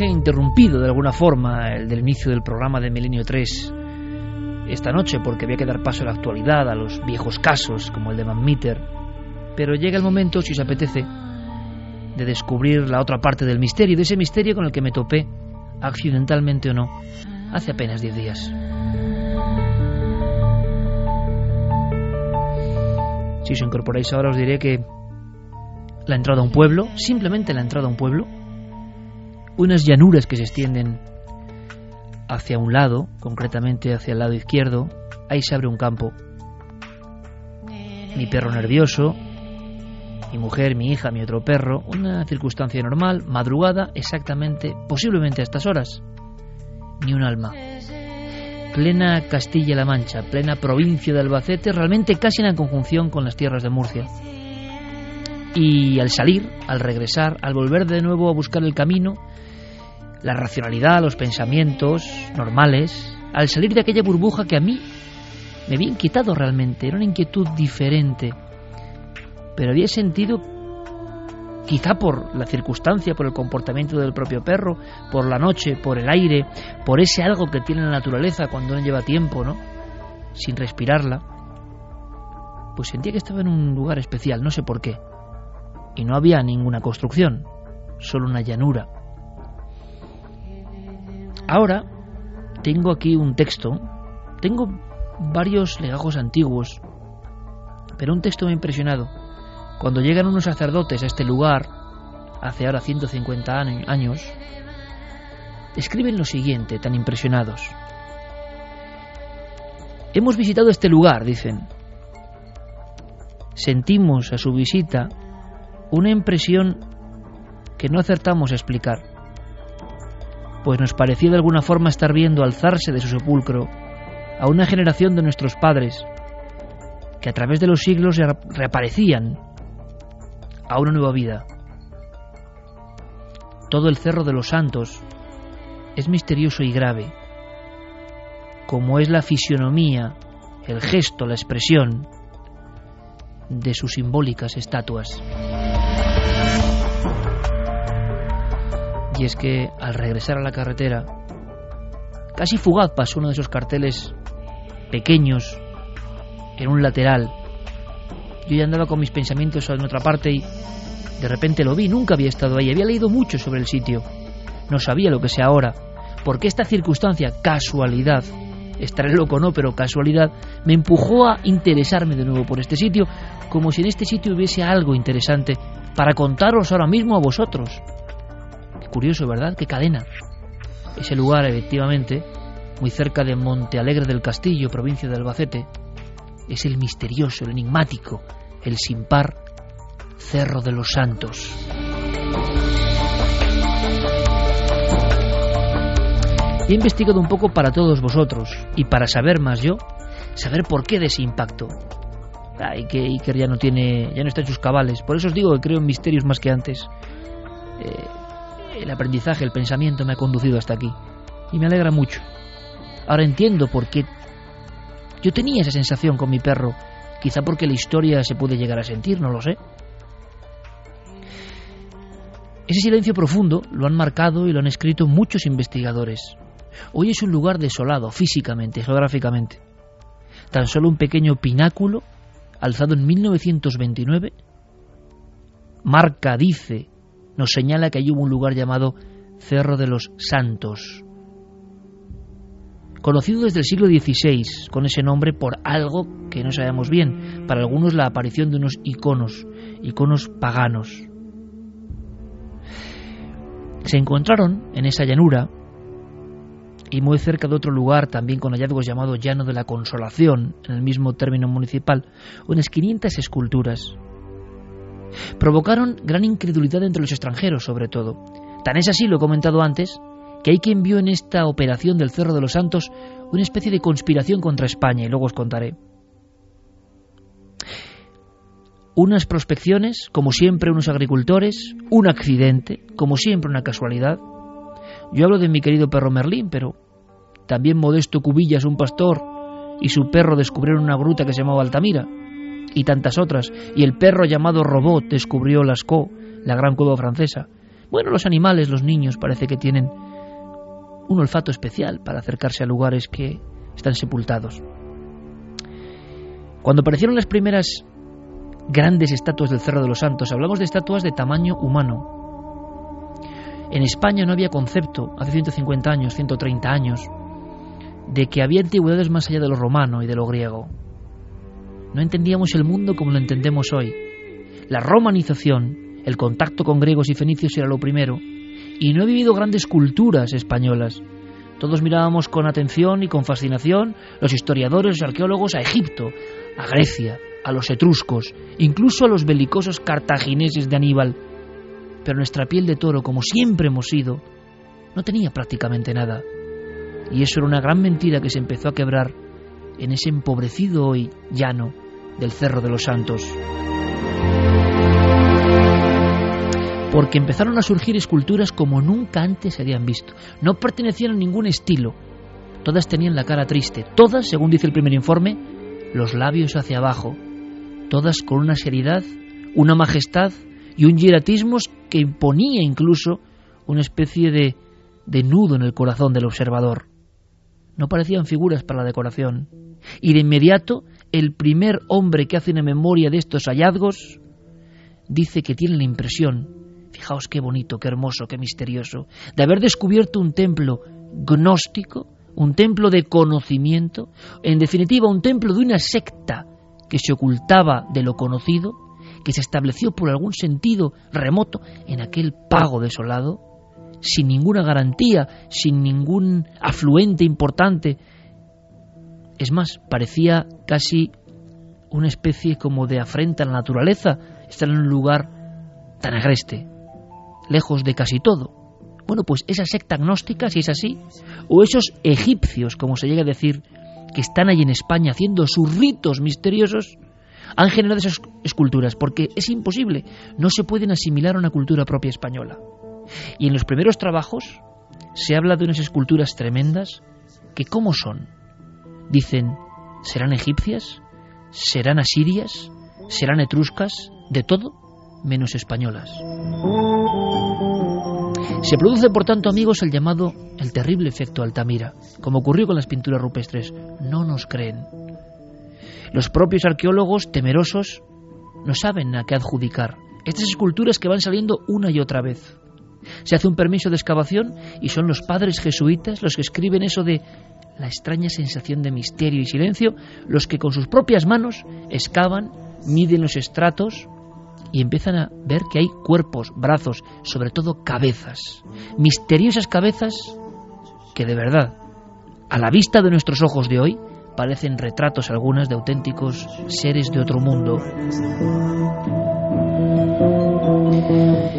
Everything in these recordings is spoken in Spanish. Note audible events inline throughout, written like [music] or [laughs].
Interrumpido de alguna forma, el del inicio del programa de Milenio 3 esta noche, porque había que dar paso a la actualidad, a los viejos casos, como el de Van Meter. Pero llega el momento, si os apetece, de descubrir la otra parte del misterio, de ese misterio con el que me topé, accidentalmente o no, hace apenas 10 días. Si os incorporáis ahora os diré que la entrada a un pueblo, simplemente la entrada a un pueblo, unas llanuras que se extienden hacia un lado, concretamente hacia el lado izquierdo, ahí se abre un campo. Mi perro nervioso, mi mujer, mi hija, mi otro perro, una circunstancia normal, madrugada, exactamente, posiblemente a estas horas. Ni un alma. Plena Castilla-La Mancha, plena provincia de Albacete, realmente casi en conjunción con las tierras de Murcia. Y al salir, al regresar, al volver de nuevo a buscar el camino, la racionalidad, los pensamientos normales, al salir de aquella burbuja que a mí me había inquietado realmente, era una inquietud diferente, pero había sentido, quizá por la circunstancia, por el comportamiento del propio perro, por la noche, por el aire, por ese algo que tiene la naturaleza cuando no lleva tiempo, ¿no? Sin respirarla, pues sentía que estaba en un lugar especial, no sé por qué. Y no había ninguna construcción, solo una llanura Ahora tengo aquí un texto, tengo varios legajos antiguos, pero un texto me ha impresionado. Cuando llegan unos sacerdotes a este lugar, hace ahora 150 años, escriben lo siguiente, tan impresionados. Hemos visitado este lugar, dicen. Sentimos a su visita una impresión que no acertamos a explicar pues nos pareció de alguna forma estar viendo alzarse de su sepulcro a una generación de nuestros padres, que a través de los siglos reaparecían a una nueva vida. Todo el cerro de los santos es misterioso y grave, como es la fisionomía, el gesto, la expresión de sus simbólicas estatuas. Y es que al regresar a la carretera, casi fugaz pasó uno de esos carteles pequeños en un lateral. Yo ya andaba con mis pensamientos en otra parte y de repente lo vi, nunca había estado ahí, había leído mucho sobre el sitio, no sabía lo que sea ahora, porque esta circunstancia, casualidad, estaré loco no, pero casualidad, me empujó a interesarme de nuevo por este sitio, como si en este sitio hubiese algo interesante para contaros ahora mismo a vosotros. Curioso, ¿verdad? Qué cadena. Ese lugar, efectivamente, muy cerca de Monte Alegre del Castillo, provincia de Albacete, es el misterioso, el enigmático, el sin par Cerro de los Santos. He investigado un poco para todos vosotros y para saber más yo, saber por qué de ese impacto. Ay, que Iker ya no tiene, ya no está en sus cabales. Por eso os digo que creo en misterios más que antes. Eh, el aprendizaje, el pensamiento me ha conducido hasta aquí. Y me alegra mucho. Ahora entiendo por qué yo tenía esa sensación con mi perro. Quizá porque la historia se puede llegar a sentir, no lo sé. Ese silencio profundo lo han marcado y lo han escrito muchos investigadores. Hoy es un lugar desolado físicamente, geográficamente. Tan solo un pequeño pináculo, alzado en 1929, marca, dice, nos señala que allí hubo un lugar llamado Cerro de los Santos, conocido desde el siglo XVI con ese nombre por algo que no sabemos bien, para algunos la aparición de unos iconos, iconos paganos. Se encontraron en esa llanura y muy cerca de otro lugar, también con hallazgos llamado Llano de la Consolación, en el mismo término municipal, unas 500 esculturas. Provocaron gran incredulidad entre los extranjeros, sobre todo. Tan es así, lo he comentado antes, que hay quien vio en esta operación del Cerro de los Santos una especie de conspiración contra España, y luego os contaré. Unas prospecciones, como siempre unos agricultores, un accidente, como siempre una casualidad. Yo hablo de mi querido perro Merlín, pero también Modesto Cubillas, un pastor, y su perro descubrieron una gruta que se llamaba Altamira, y tantas otras, y el perro llamado Robot descubrió Lascaux, la gran cueva francesa. Bueno, los animales, los niños, parece que tienen un olfato especial para acercarse a lugares que están sepultados. Cuando aparecieron las primeras grandes estatuas del Cerro de los Santos. Hablamos de estatuas de tamaño humano. En España no había concepto, hace 150 años, 130 años, de que había antigüedades más allá de lo romano y de lo griego. No entendíamos el mundo como lo entendemos hoy. La romanización, el contacto con griegos y fenicios era lo primero, y no he vivido grandes culturas españolas. Todos mirábamos con atención y con fascinación, los historiadores, los arqueólogos, a Egipto, a Grecia, a los etruscos, incluso a los belicosos cartagineses de Aníbal. Pero nuestra piel de toro, como siempre hemos sido, no tenía prácticamente nada. Y eso era una gran mentira que se empezó a quebrar en ese empobrecido hoy llano del Cerro de los Santos. Porque empezaron a surgir esculturas como nunca antes se habían visto. No pertenecían a ningún estilo. Todas tenían la cara triste. Todas, según dice el primer informe, los labios hacia abajo, todas con una seriedad, una majestad y un hieratismo que imponía incluso una especie de, de nudo en el corazón del observador. No parecían figuras para la decoración. Y de inmediato, el primer hombre que hace una memoria de estos hallazgos dice que tiene la impresión, fijaos qué bonito, qué hermoso, qué misterioso, de haber descubierto un templo gnóstico, un templo de conocimiento, en definitiva un templo de una secta que se ocultaba de lo conocido, que se estableció por algún sentido remoto en aquel pago desolado, sin ninguna garantía, sin ningún afluente importante. Es más, parecía casi una especie como de afrenta a la naturaleza estar en un lugar tan agreste, lejos de casi todo. Bueno, pues esa secta agnóstica, si es así, o esos egipcios, como se llega a decir, que están ahí en España haciendo sus ritos misteriosos, han generado esas esculturas, porque es imposible, no se pueden asimilar a una cultura propia española. Y en los primeros trabajos se habla de unas esculturas tremendas que ¿cómo son? Dicen, ¿serán egipcias? ¿Serán asirias? ¿Serán etruscas? De todo menos españolas. Se produce, por tanto, amigos, el llamado el terrible efecto Altamira, como ocurrió con las pinturas rupestres. No nos creen. Los propios arqueólogos, temerosos, no saben a qué adjudicar. Estas esculturas que van saliendo una y otra vez. Se hace un permiso de excavación y son los padres jesuitas los que escriben eso de la extraña sensación de misterio y silencio, los que con sus propias manos excavan, miden los estratos, y empiezan a ver que hay cuerpos, brazos, sobre todo cabezas, misteriosas cabezas que de verdad, a la vista de nuestros ojos de hoy, parecen retratos algunas de auténticos seres de otro mundo.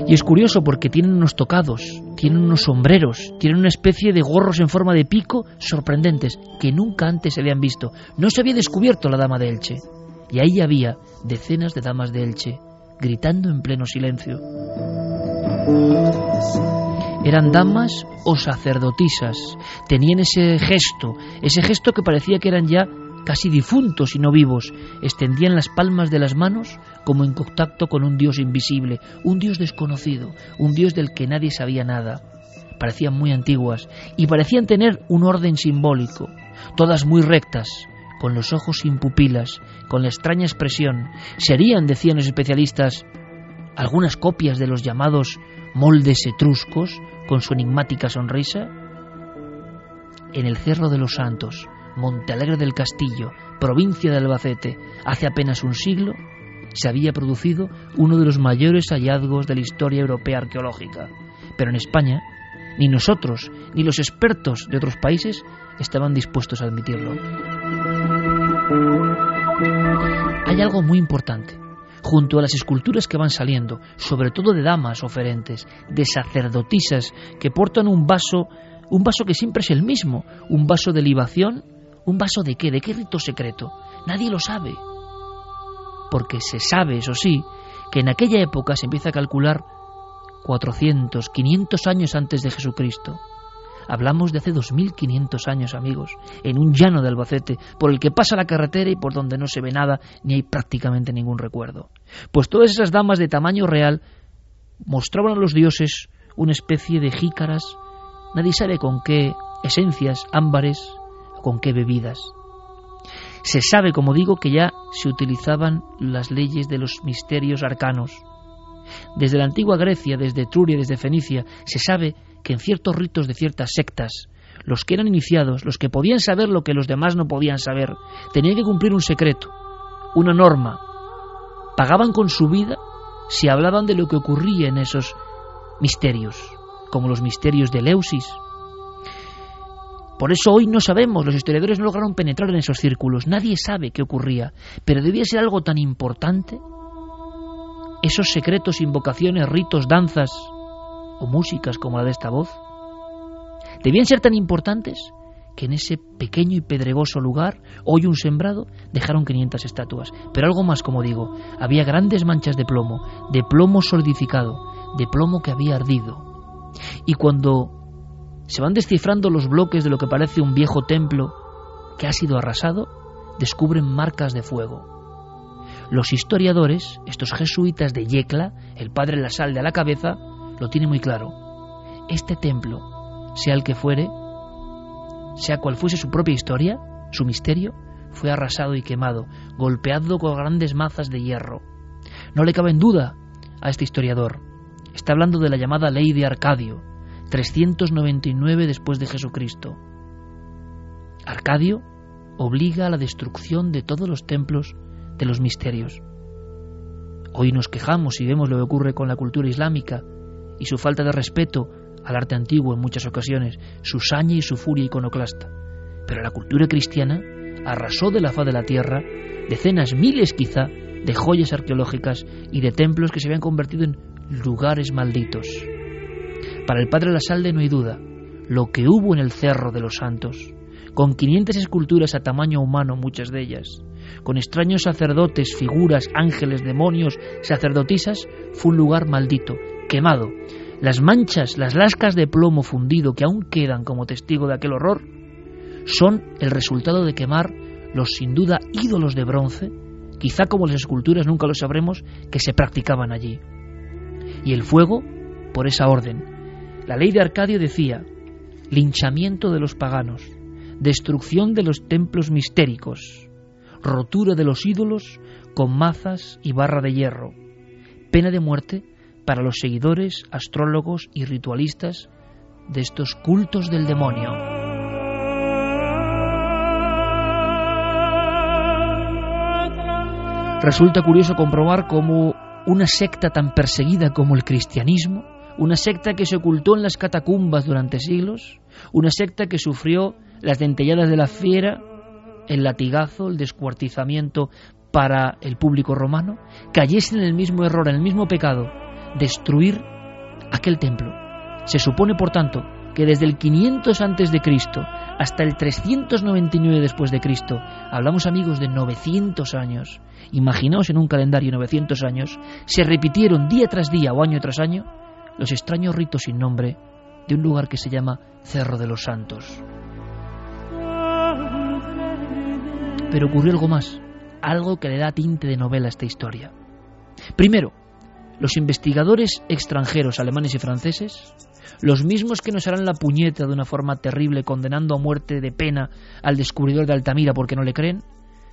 Y es curioso porque tienen unos tocados, tienen unos sombreros, tienen una especie de gorros en forma de pico sorprendentes que nunca antes se habían visto. No se había descubierto la dama de Elche. Y ahí había decenas de damas de Elche, gritando en pleno silencio. Eran damas o sacerdotisas, tenían ese gesto, ese gesto que parecía que eran ya casi difuntos y no vivos, extendían las palmas de las manos como en contacto con un Dios invisible, un Dios desconocido, un Dios del que nadie sabía nada. Parecían muy antiguas y parecían tener un orden simbólico, todas muy rectas, con los ojos sin pupilas, con la extraña expresión, serían, decían los especialistas, algunas copias de los llamados moldes etruscos, con su enigmática sonrisa? En el Cerro de los Santos, Montealegre del Castillo, provincia de Albacete, hace apenas un siglo, se había producido uno de los mayores hallazgos de la historia europea arqueológica. Pero en España, ni nosotros, ni los expertos de otros países estaban dispuestos a admitirlo. Hay algo muy importante. Junto a las esculturas que van saliendo, sobre todo de damas oferentes, de sacerdotisas que portan un vaso, un vaso que siempre es el mismo, un vaso de libación, un vaso de qué, de qué rito secreto. Nadie lo sabe. Porque se sabe, eso sí, que en aquella época se empieza a calcular 400, 500 años antes de Jesucristo. Hablamos de hace 2500 años, amigos, en un llano de Albacete, por el que pasa la carretera y por donde no se ve nada ni hay prácticamente ningún recuerdo. Pues todas esas damas de tamaño real mostraban a los dioses una especie de jícaras, nadie sabe con qué esencias, ámbares, con qué bebidas. Se sabe, como digo, que ya se utilizaban las leyes de los misterios arcanos, desde la antigua Grecia, desde Etruria, desde Fenicia, se sabe que en ciertos ritos de ciertas sectas, los que eran iniciados, los que podían saber lo que los demás no podían saber, tenían que cumplir un secreto, una norma. Pagaban con su vida si hablaban de lo que ocurría en esos misterios, como los misterios de Leusis. Por eso hoy no sabemos, los historiadores no lograron penetrar en esos círculos, nadie sabe qué ocurría, pero debía ser algo tan importante esos secretos, invocaciones, ritos, danzas o músicas como la de esta voz, debían ser tan importantes que en ese pequeño y pedregoso lugar, hoy un sembrado, dejaron 500 estatuas. Pero algo más, como digo, había grandes manchas de plomo, de plomo solidificado, de plomo que había ardido. Y cuando se van descifrando los bloques de lo que parece un viejo templo que ha sido arrasado, descubren marcas de fuego. Los historiadores, estos jesuitas de Yecla, el padre La Sal de a la cabeza, lo tiene muy claro. Este templo, sea el que fuere, sea cual fuese su propia historia, su misterio, fue arrasado y quemado, golpeado con grandes mazas de hierro. No le cabe en duda a este historiador. Está hablando de la llamada ley de Arcadio, 399 después de Jesucristo. Arcadio obliga a la destrucción de todos los templos de los misterios. Hoy nos quejamos y vemos lo que ocurre con la cultura islámica y su falta de respeto al arte antiguo en muchas ocasiones, su saña y su furia iconoclasta. Pero la cultura cristiana arrasó de la faz de la tierra decenas, miles quizá, de joyas arqueológicas y de templos que se habían convertido en lugares malditos. Para el padre Lasalde no hay duda, lo que hubo en el Cerro de los Santos, con 500 esculturas a tamaño humano, muchas de ellas, con extraños sacerdotes, figuras, ángeles, demonios, sacerdotisas, fue un lugar maldito, quemado. Las manchas, las lascas de plomo fundido que aún quedan como testigo de aquel horror, son el resultado de quemar los sin duda ídolos de bronce, quizá como las esculturas nunca lo sabremos, que se practicaban allí. Y el fuego, por esa orden. La ley de Arcadio decía, linchamiento de los paganos, destrucción de los templos mistéricos, rotura de los ídolos con mazas y barra de hierro, pena de muerte para los seguidores, astrólogos y ritualistas de estos cultos del demonio. Resulta curioso comprobar cómo una secta tan perseguida como el cristianismo, una secta que se ocultó en las catacumbas durante siglos, una secta que sufrió las dentelladas de la fiera el latigazo, el descuartizamiento para el público romano, cayesen en el mismo error, en el mismo pecado, destruir aquel templo. Se supone, por tanto, que desde el 500 antes de Cristo hasta el 399 después de Cristo, hablamos amigos de 900 años, imaginaos en un calendario 900 años, se repitieron día tras día o año tras año los extraños ritos sin nombre de un lugar que se llama Cerro de los Santos. Pero ocurrió algo más, algo que le da tinte de novela a esta historia. Primero, los investigadores extranjeros alemanes y franceses, los mismos que nos harán la puñeta de una forma terrible condenando a muerte de pena al descubridor de Altamira porque no le creen,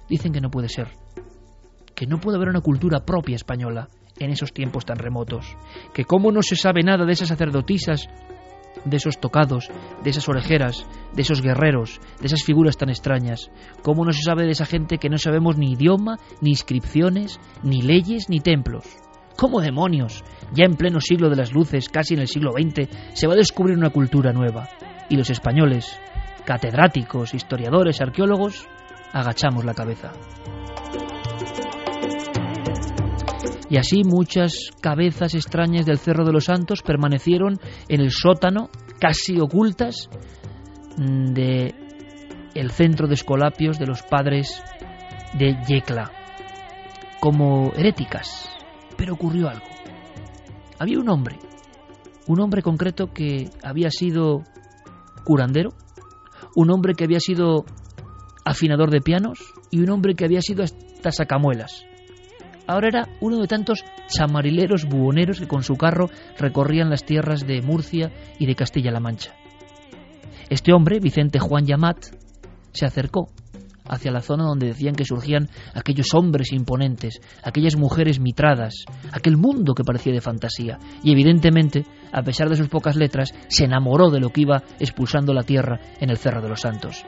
dicen que no puede ser, que no puede haber una cultura propia española en esos tiempos tan remotos, que cómo no se sabe nada de esas sacerdotisas de esos tocados, de esas orejeras, de esos guerreros, de esas figuras tan extrañas? ¿Cómo no se sabe de esa gente que no sabemos ni idioma, ni inscripciones, ni leyes, ni templos? ¿Cómo demonios? Ya en pleno siglo de las luces, casi en el siglo XX, se va a descubrir una cultura nueva. Y los españoles, catedráticos, historiadores, arqueólogos, agachamos la cabeza. Y así muchas cabezas extrañas del Cerro de los Santos permanecieron en el sótano, casi ocultas, de el centro de escolapios de los padres de Yecla, como heréticas. Pero ocurrió algo. Había un hombre, un hombre concreto que había sido curandero, un hombre que había sido afinador de pianos y un hombre que había sido hasta sacamuelas. Ahora era uno de tantos chamarileros buhoneros que con su carro recorrían las tierras de Murcia y de Castilla-La Mancha. Este hombre, Vicente Juan Yamat, se acercó hacia la zona donde decían que surgían aquellos hombres imponentes, aquellas mujeres mitradas, aquel mundo que parecía de fantasía. Y evidentemente, a pesar de sus pocas letras, se enamoró de lo que iba expulsando la tierra en el Cerro de los Santos.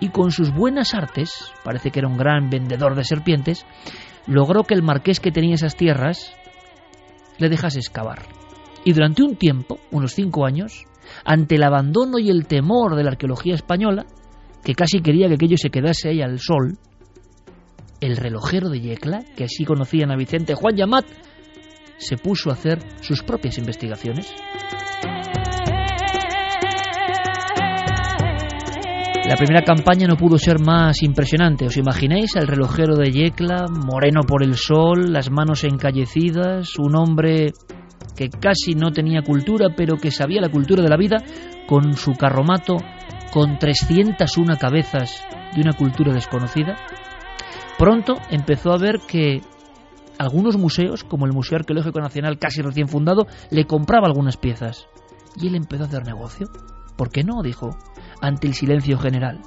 Y con sus buenas artes, parece que era un gran vendedor de serpientes, logró que el marqués que tenía esas tierras le dejase excavar. Y durante un tiempo, unos cinco años, ante el abandono y el temor de la arqueología española, que casi quería que aquello se quedase ahí al sol, el relojero de Yecla, que así conocían a Vicente Juan Yamat, se puso a hacer sus propias investigaciones. La primera campaña no pudo ser más impresionante. ¿Os imagináis al relojero de Yecla, moreno por el sol, las manos encallecidas, un hombre que casi no tenía cultura, pero que sabía la cultura de la vida, con su carromato con 301 cabezas de una cultura desconocida, pronto empezó a ver que algunos museos, como el Museo Arqueológico Nacional casi recién fundado, le compraba algunas piezas. Y él empezó a hacer negocio. ¿Por qué no? dijo, ante el silencio general.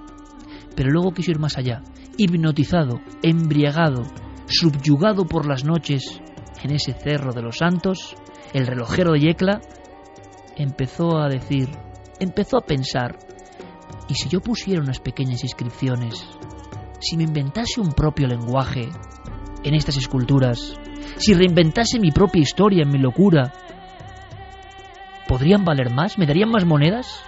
Pero luego quiso ir más allá, hipnotizado, embriagado, subyugado por las noches en ese cerro de los santos, el relojero de Yecla empezó a decir, empezó a pensar, ¿Y si yo pusiera unas pequeñas inscripciones? Si me inventase un propio lenguaje en estas esculturas, si reinventase mi propia historia en mi locura, ¿podrían valer más? ¿Me darían más monedas?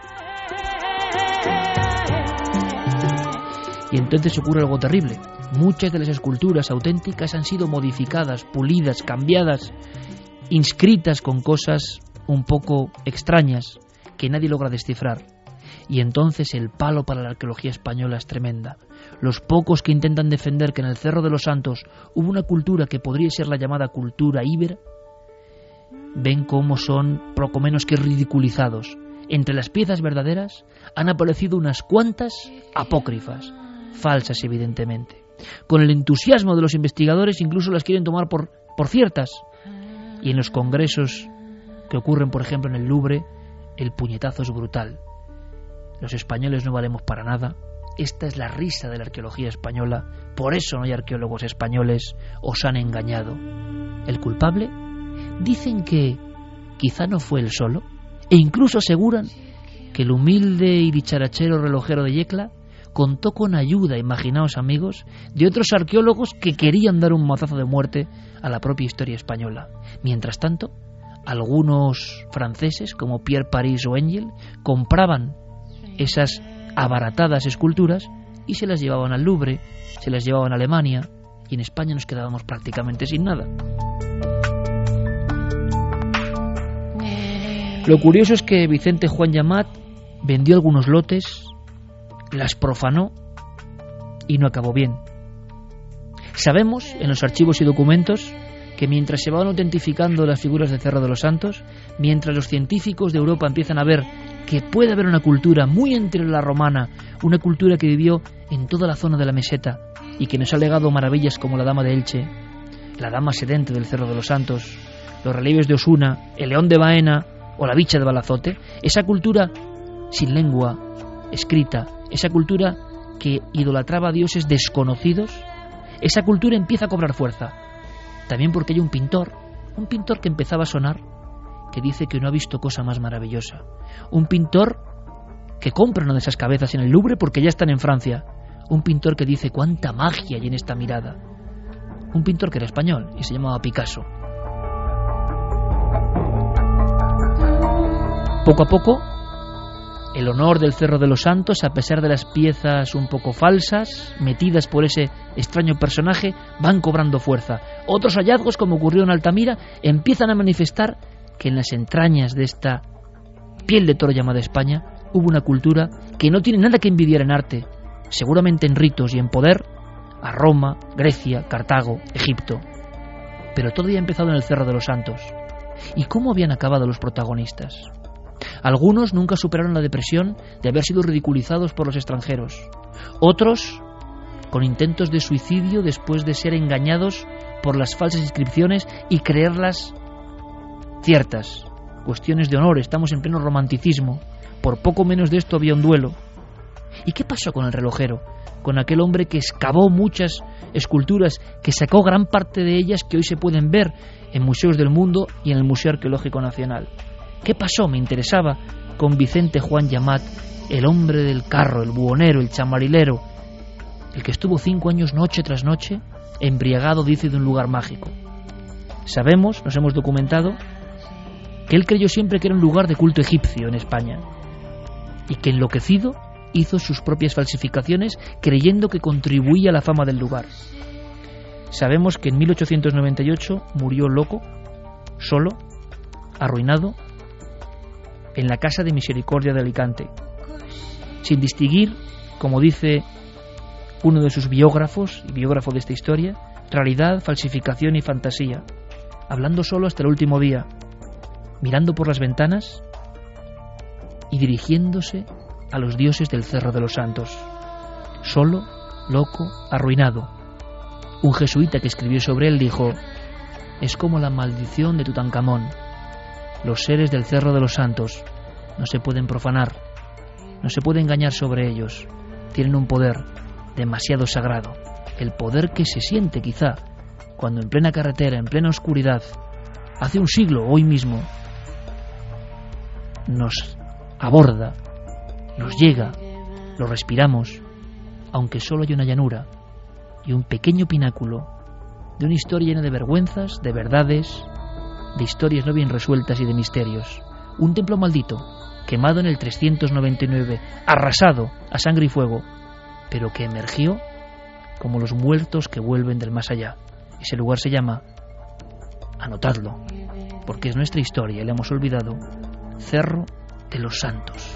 Y entonces ocurre algo terrible. Muchas de las esculturas auténticas han sido modificadas, pulidas, cambiadas, inscritas con cosas un poco extrañas que nadie logra descifrar y entonces el palo para la arqueología española es tremenda. Los pocos que intentan defender que en el Cerro de los Santos hubo una cultura que podría ser la llamada cultura íbera, ven cómo son poco menos que ridiculizados. Entre las piezas verdaderas han aparecido unas cuantas apócrifas, falsas evidentemente. Con el entusiasmo de los investigadores incluso las quieren tomar por, por ciertas. Y en los congresos que ocurren, por ejemplo, en el Louvre, el puñetazo es brutal los españoles no valemos para nada. Esta es la risa de la arqueología española. Por eso no hay arqueólogos españoles. Os han engañado. ¿El culpable? Dicen que quizá no fue él solo. E incluso aseguran que el humilde y dicharachero relojero de Yecla contó con ayuda, imaginaos amigos, de otros arqueólogos que querían dar un mazazo de muerte a la propia historia española. Mientras tanto, algunos franceses, como Pierre Paris o Engel, compraban esas abaratadas esculturas y se las llevaban al Louvre, se las llevaban a Alemania y en España nos quedábamos prácticamente sin nada. Lo curioso es que Vicente Juan Yamat vendió algunos lotes, las profanó y no acabó bien. Sabemos en los archivos y documentos que mientras se van autentificando las figuras de Cerro de los Santos, mientras los científicos de Europa empiezan a ver que puede haber una cultura muy entre la romana, una cultura que vivió en toda la zona de la meseta y que nos ha legado maravillas como la Dama de Elche, la Dama Sedente del Cerro de los Santos, los relieves de Osuna, el León de Baena o la Bicha de Balazote, esa cultura sin lengua escrita, esa cultura que idolatraba a dioses desconocidos, esa cultura empieza a cobrar fuerza. También porque hay un pintor, un pintor que empezaba a sonar, que dice que no ha visto cosa más maravillosa. Un pintor que compra una de esas cabezas en el Louvre porque ya están en Francia. Un pintor que dice cuánta magia hay en esta mirada. Un pintor que era español y se llamaba Picasso. Poco a poco el honor del Cerro de los Santos, a pesar de las piezas un poco falsas, metidas por ese extraño personaje, van cobrando fuerza. Otros hallazgos, como ocurrió en Altamira, empiezan a manifestar que en las entrañas de esta piel de toro llamada España hubo una cultura que no tiene nada que envidiar en arte, seguramente en ritos y en poder, a Roma, Grecia, Cartago, Egipto. Pero todo había empezado en el Cerro de los Santos. ¿Y cómo habían acabado los protagonistas? Algunos nunca superaron la depresión de haber sido ridiculizados por los extranjeros. Otros con intentos de suicidio después de ser engañados por las falsas inscripciones y creerlas ciertas. Cuestiones de honor, estamos en pleno romanticismo. Por poco menos de esto había un duelo. ¿Y qué pasó con el relojero? Con aquel hombre que excavó muchas esculturas, que sacó gran parte de ellas que hoy se pueden ver en museos del mundo y en el Museo Arqueológico Nacional. ¿Qué pasó? Me interesaba con Vicente Juan Yamat, el hombre del carro, el buhonero, el chamarilero, el que estuvo cinco años noche tras noche embriagado, dice, de un lugar mágico. Sabemos, nos hemos documentado, que él creyó siempre que era un lugar de culto egipcio en España y que enloquecido hizo sus propias falsificaciones creyendo que contribuía a la fama del lugar. Sabemos que en 1898 murió loco, solo, arruinado, en la Casa de Misericordia de Alicante, sin distinguir, como dice uno de sus biógrafos y biógrafo de esta historia, realidad, falsificación y fantasía, hablando solo hasta el último día, mirando por las ventanas y dirigiéndose a los dioses del Cerro de los Santos, solo, loco, arruinado. Un jesuita que escribió sobre él dijo, es como la maldición de Tutankamón. Los seres del Cerro de los Santos no se pueden profanar, no se puede engañar sobre ellos. Tienen un poder demasiado sagrado, el poder que se siente quizá cuando en plena carretera, en plena oscuridad, hace un siglo, hoy mismo, nos aborda, nos llega, lo respiramos, aunque solo hay una llanura y un pequeño pináculo de una historia llena de vergüenzas, de verdades, de historias no bien resueltas y de misterios. Un templo maldito, quemado en el 399, arrasado a sangre y fuego, pero que emergió como los muertos que vuelven del más allá. Ese lugar se llama, anotadlo, porque es nuestra historia y la hemos olvidado, Cerro de los Santos.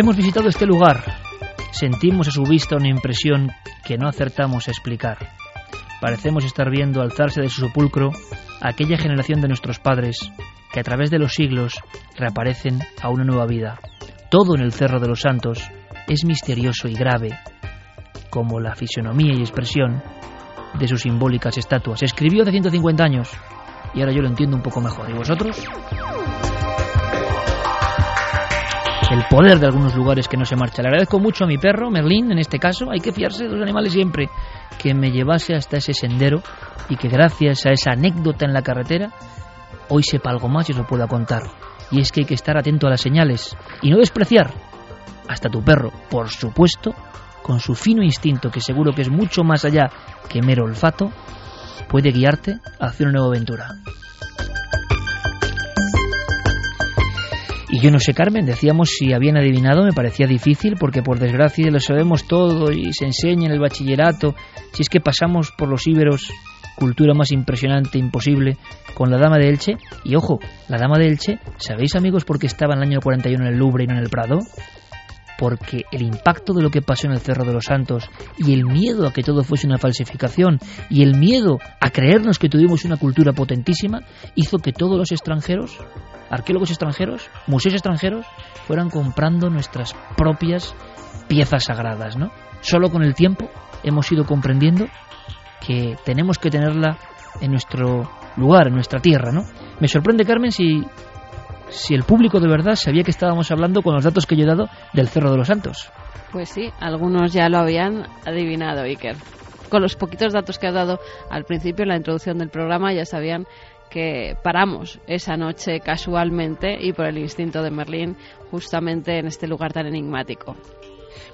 Hemos visitado este lugar. Sentimos a su vista una impresión que no acertamos a explicar. Parecemos estar viendo alzarse de su sepulcro aquella generación de nuestros padres que a través de los siglos reaparecen a una nueva vida. Todo en el Cerro de los Santos es misterioso y grave, como la fisonomía y expresión de sus simbólicas estatuas. Escribió hace 150 años y ahora yo lo entiendo un poco mejor. ¿Y vosotros? El poder de algunos lugares que no se marcha. Le agradezco mucho a mi perro, Merlín, en este caso, hay que fiarse de los animales siempre, que me llevase hasta ese sendero y que gracias a esa anécdota en la carretera, hoy sepa algo más y os lo pueda contar. Y es que hay que estar atento a las señales y no despreciar hasta tu perro, por supuesto, con su fino instinto, que seguro que es mucho más allá que mero olfato, puede guiarte hacia una nueva aventura. Y yo no sé, Carmen, decíamos si habían adivinado, me parecía difícil porque por desgracia lo sabemos todo y se enseña en el bachillerato. Si es que pasamos por los íberos, cultura más impresionante, imposible, con la Dama de Elche. Y ojo, la Dama de Elche, ¿sabéis amigos por qué estaba en el año 41 en el Louvre y no en el Prado? porque el impacto de lo que pasó en el Cerro de los Santos y el miedo a que todo fuese una falsificación y el miedo a creernos que tuvimos una cultura potentísima hizo que todos los extranjeros, arqueólogos extranjeros, museos extranjeros, fueran comprando nuestras propias piezas sagradas, ¿no? Solo con el tiempo hemos ido comprendiendo que tenemos que tenerla en nuestro lugar, en nuestra tierra, ¿no? Me sorprende, Carmen, si si el público de verdad sabía que estábamos hablando con los datos que yo he dado del Cerro de los Santos. Pues sí, algunos ya lo habían adivinado, Iker. Con los poquitos datos que has dado al principio en la introducción del programa ya sabían que paramos esa noche casualmente y por el instinto de Merlín justamente en este lugar tan enigmático.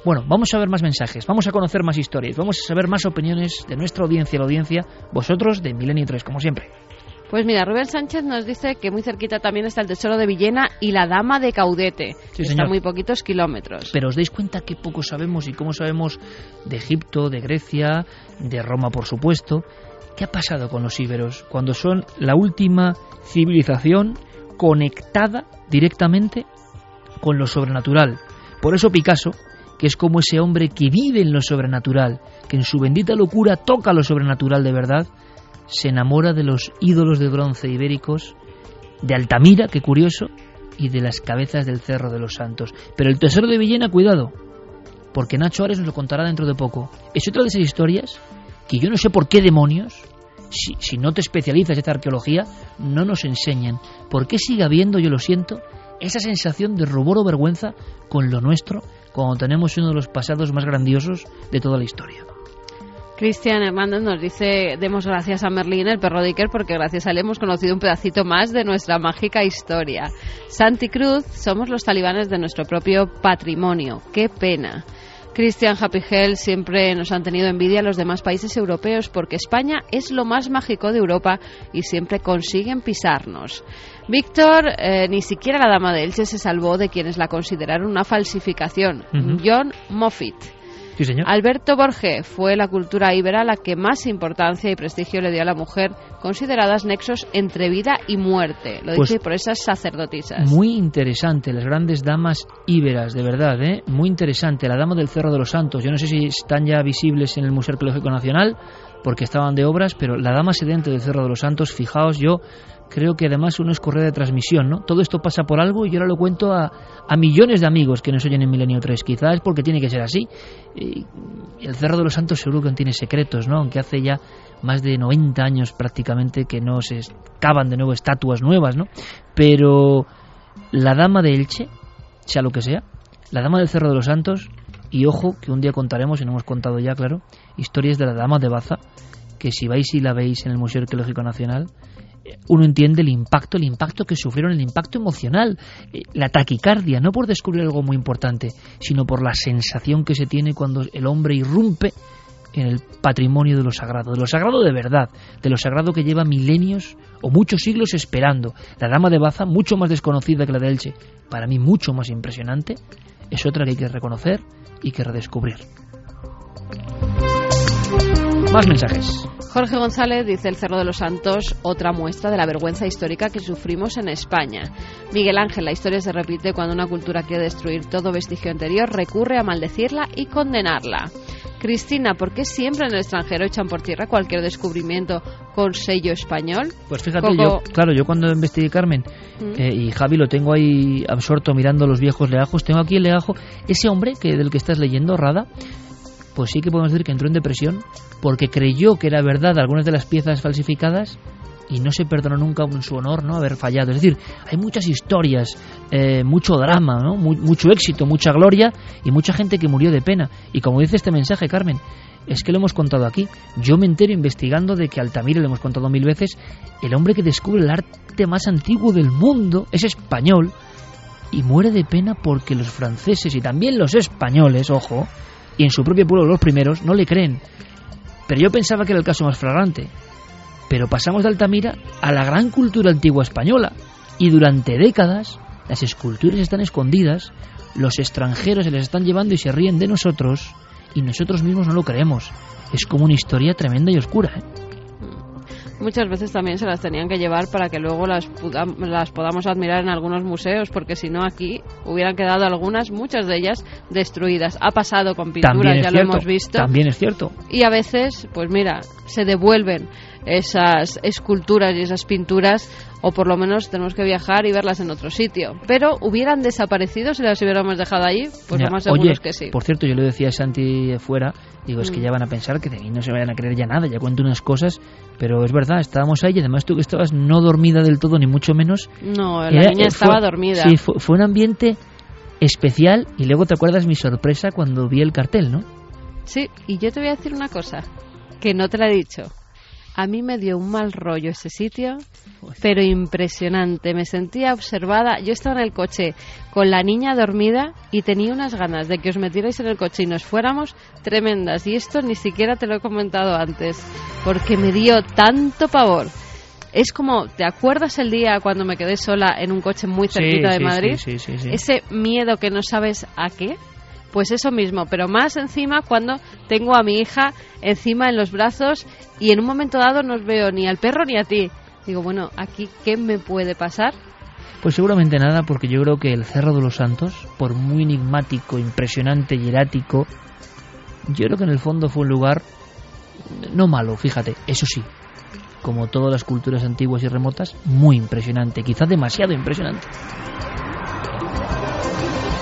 Bueno, vamos a ver más mensajes, vamos a conocer más historias, vamos a saber más opiniones de nuestra audiencia, la audiencia, vosotros de Milenio 3, como siempre. Pues mira, Rubén Sánchez nos dice que muy cerquita también está el Tesoro de Villena y la Dama de Caudete. Sí, está muy poquitos kilómetros. Pero os dais cuenta que poco sabemos y cómo sabemos de Egipto, de Grecia, de Roma, por supuesto. ¿Qué ha pasado con los íberos cuando son la última civilización conectada directamente con lo sobrenatural? Por eso Picasso, que es como ese hombre que vive en lo sobrenatural, que en su bendita locura toca lo sobrenatural de verdad, se enamora de los ídolos de bronce ibéricos, de Altamira, qué curioso, y de las cabezas del Cerro de los Santos. Pero el tesoro de Villena, cuidado, porque Nacho Ares nos lo contará dentro de poco. Es otra de esas historias que yo no sé por qué demonios, si, si no te especializas en esta arqueología, no nos enseñan. ¿Por qué sigue habiendo, yo lo siento, esa sensación de rubor o vergüenza con lo nuestro cuando tenemos uno de los pasados más grandiosos de toda la historia? Cristian Hernández nos dice, demos gracias a Merlín, el perro de Iker, porque gracias a él hemos conocido un pedacito más de nuestra mágica historia. Santi Cruz, somos los talibanes de nuestro propio patrimonio. Qué pena. Cristian Happy Hell siempre nos han tenido envidia a los demás países europeos porque España es lo más mágico de Europa y siempre consiguen pisarnos. Víctor, eh, ni siquiera la dama de Elche se salvó de quienes la consideraron una falsificación. John Moffitt. Alberto Borge fue la cultura íbera la que más importancia y prestigio le dio a la mujer, consideradas nexos entre vida y muerte. Lo pues dice por esas sacerdotisas. Muy interesante, las grandes damas íberas, de verdad, ¿eh? Muy interesante. La dama del Cerro de los Santos. Yo no sé si están ya visibles en el Museo Arqueológico Nacional porque estaban de obras, pero la dama sedente del Cerro de los Santos, fijaos, yo creo que además uno es correa de transmisión, ¿no? Todo esto pasa por algo y yo ahora lo cuento a, a millones de amigos que nos oyen en Milenio 3. Quizás porque tiene que ser así. el Cerro de los Santos seguro que tiene secretos, ¿no? Aunque hace ya más de 90 años prácticamente que no se cavan de nuevo estatuas nuevas, ¿no? Pero la Dama de Elche, sea lo que sea, la Dama del Cerro de los Santos, y ojo, que un día contaremos, y no hemos contado ya, claro, historias de la Dama de Baza, que si vais y la veis en el Museo Arqueológico Nacional, uno entiende el impacto, el impacto que sufrieron, el impacto emocional, eh, la taquicardia, no por descubrir algo muy importante, sino por la sensación que se tiene cuando el hombre irrumpe en el patrimonio de lo sagrado, de lo sagrado de verdad, de lo sagrado que lleva milenios o muchos siglos esperando. La dama de Baza, mucho más desconocida que la de Elche, para mí mucho más impresionante, es otra que hay que reconocer y que redescubrir. Más mensajes. Jorge González dice el Cerro de los Santos, otra muestra de la vergüenza histórica que sufrimos en España. Miguel Ángel, la historia se repite cuando una cultura quiere destruir todo vestigio anterior, recurre a maldecirla y condenarla. Cristina, ¿por qué siempre en el extranjero echan por tierra cualquier descubrimiento con sello español? Pues fíjate, yo, claro, yo cuando investigué Carmen mm. eh, y Javi lo tengo ahí absorto mirando los viejos legajos, tengo aquí el legajo, ese hombre que del que estás leyendo, Rada, pues sí que podemos decir que entró en depresión porque creyó que era verdad algunas de las piezas falsificadas y no se perdonó nunca en su honor no haber fallado. Es decir, hay muchas historias, eh, mucho drama, ¿no? mucho éxito, mucha gloria y mucha gente que murió de pena. Y como dice este mensaje, Carmen, es que lo hemos contado aquí. Yo me entero investigando de que Altamira, lo hemos contado mil veces, el hombre que descubre el arte más antiguo del mundo es español y muere de pena porque los franceses y también los españoles, ojo, y en su propio pueblo los primeros no le creen. Pero yo pensaba que era el caso más flagrante. Pero pasamos de Altamira a la gran cultura antigua española y durante décadas Las esculturas están escondidas, los extranjeros se les están llevando y se ríen de nosotros, y nosotros mismos no lo creemos. Es como una historia tremenda y oscura. ¿eh? Muchas veces también se las tenían que llevar para que luego las, las podamos admirar en algunos museos, porque si no aquí hubieran quedado algunas, muchas de ellas destruidas. Ha pasado con pinturas, ya lo hemos visto. También es cierto. Y a veces, pues mira, se devuelven esas esculturas y esas pinturas o por lo menos tenemos que viajar y verlas en otro sitio. Pero hubieran desaparecido si las hubiéramos dejado allí, pues lo más seguro es que sí. Por cierto, yo le decía a Santi fuera, digo, es que mm. ya van a pensar que de mí no se vayan a creer ya nada, ya cuento unas cosas, pero es verdad, estábamos ahí y además tú que estabas no dormida del todo, ni mucho menos. No, la niña estaba dormida. Sí, fue, fue un ambiente especial y luego te acuerdas mi sorpresa cuando vi el cartel, ¿no? Sí, y yo te voy a decir una cosa, que no te la he dicho. A mí me dio un mal rollo ese sitio, pero impresionante. Me sentía observada. Yo estaba en el coche con la niña dormida y tenía unas ganas de que os metierais en el coche y nos fuéramos tremendas. Y esto ni siquiera te lo he comentado antes, porque me dio tanto pavor. Es como, ¿te acuerdas el día cuando me quedé sola en un coche muy cerquita de Madrid? Sí, sí, Ese miedo que no sabes a qué. Pues eso mismo, pero más encima cuando tengo a mi hija encima en los brazos y en un momento dado no veo ni al perro ni a ti. Digo, bueno, aquí, ¿qué me puede pasar? Pues seguramente nada, porque yo creo que el Cerro de los Santos, por muy enigmático, impresionante y erático, yo creo que en el fondo fue un lugar no malo, fíjate, eso sí, como todas las culturas antiguas y remotas, muy impresionante, quizás demasiado impresionante.